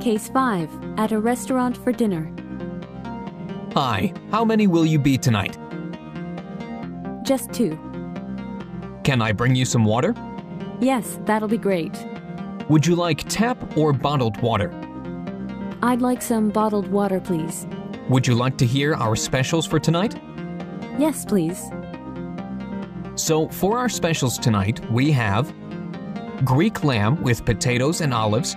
Case 5 At a restaurant for dinner. Hi, how many will you be tonight? Just two. Can I bring you some water? Yes, that'll be great. Would you like tap or bottled water? I'd like some bottled water, please. Would you like to hear our specials for tonight? Yes, please. So, for our specials tonight, we have Greek lamb with potatoes and olives,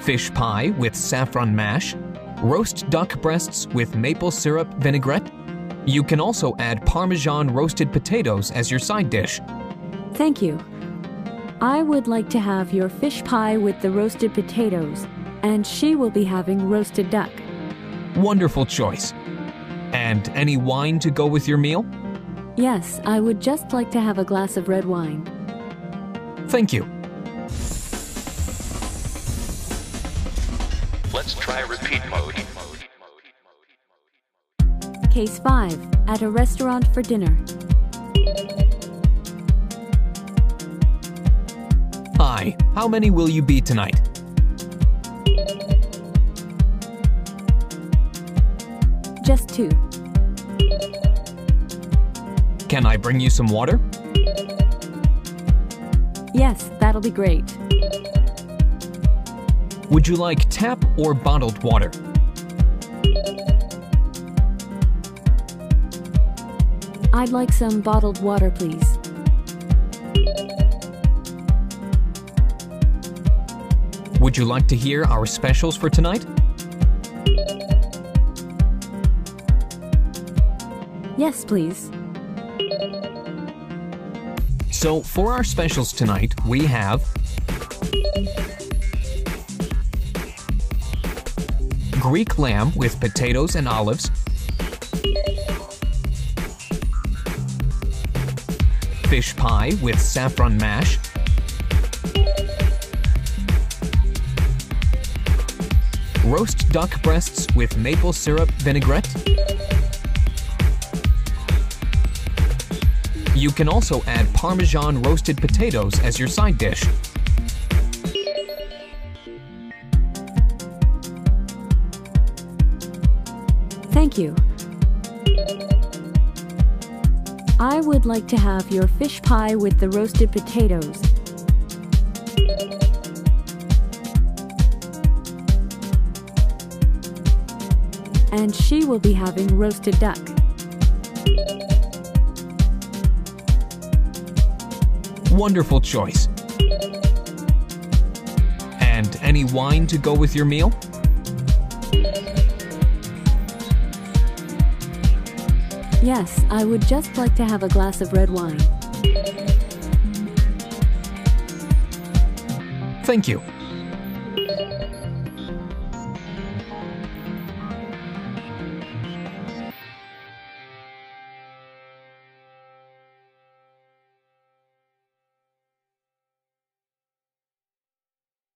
fish pie with saffron mash, roast duck breasts with maple syrup vinaigrette. You can also add Parmesan roasted potatoes as your side dish. Thank you. I would like to have your fish pie with the roasted potatoes, and she will be having roasted duck. Wonderful choice. And any wine to go with your meal? Yes, I would just like to have a glass of red wine. Thank you. Let's try repeat mode. Case 5 At a restaurant for dinner. Hi, how many will you be tonight? Just two. Can I bring you some water? Yes, that'll be great. Would you like tap or bottled water? I'd like some bottled water, please. Would you like to hear our specials for tonight? Yes, please. So, for our specials tonight, we have Greek lamb with potatoes and olives, fish pie with saffron mash, roast duck breasts with maple syrup vinaigrette. You can also add Parmesan roasted potatoes as your side dish. Thank you. I would like to have your fish pie with the roasted potatoes. And she will be having roasted duck. Wonderful choice. And any wine to go with your meal? Yes, I would just like to have a glass of red wine. Thank you.